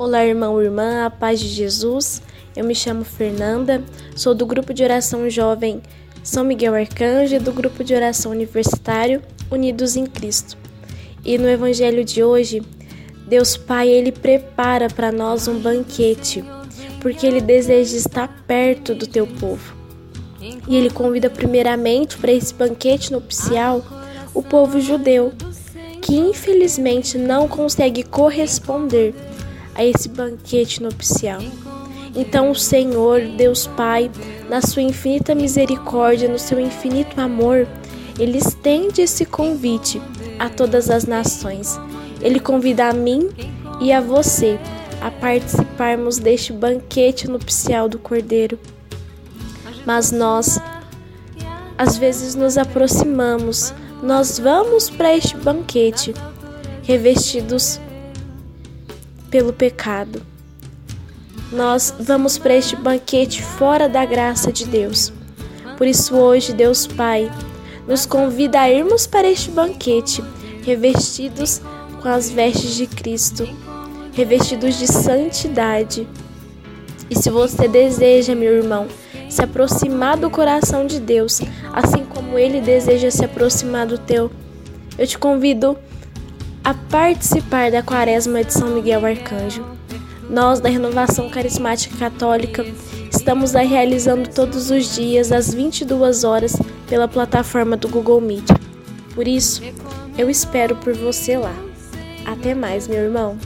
Olá, irmão e irmã, a paz de Jesus. Eu me chamo Fernanda, sou do grupo de oração jovem São Miguel Arcanjo e do grupo de oração universitário Unidos em Cristo. E no evangelho de hoje, Deus Pai, ele prepara para nós um banquete, porque ele deseja estar perto do teu povo. E ele convida primeiramente para esse banquete nupcial o povo judeu, que infelizmente não consegue corresponder a esse banquete nupcial. Então o Senhor, Deus Pai, na sua infinita misericórdia, no seu infinito amor, ele estende esse convite a todas as nações. Ele convida a mim e a você a participarmos deste banquete nupcial do Cordeiro. Mas nós, às vezes, nos aproximamos, nós vamos para este banquete revestidos pelo pecado. Nós vamos para este banquete fora da graça de Deus. Por isso, hoje, Deus Pai nos convida a irmos para este banquete revestidos com as vestes de Cristo, revestidos de santidade. E se você deseja, meu irmão, se aproximar do coração de Deus, assim como ele deseja se aproximar do teu, eu te convido a participar da Quaresma de São Miguel Arcanjo. Nós, da Renovação Carismática Católica, estamos a realizando todos os dias às 22 horas pela plataforma do Google Meet. Por isso, eu espero por você lá. Até mais, meu irmão.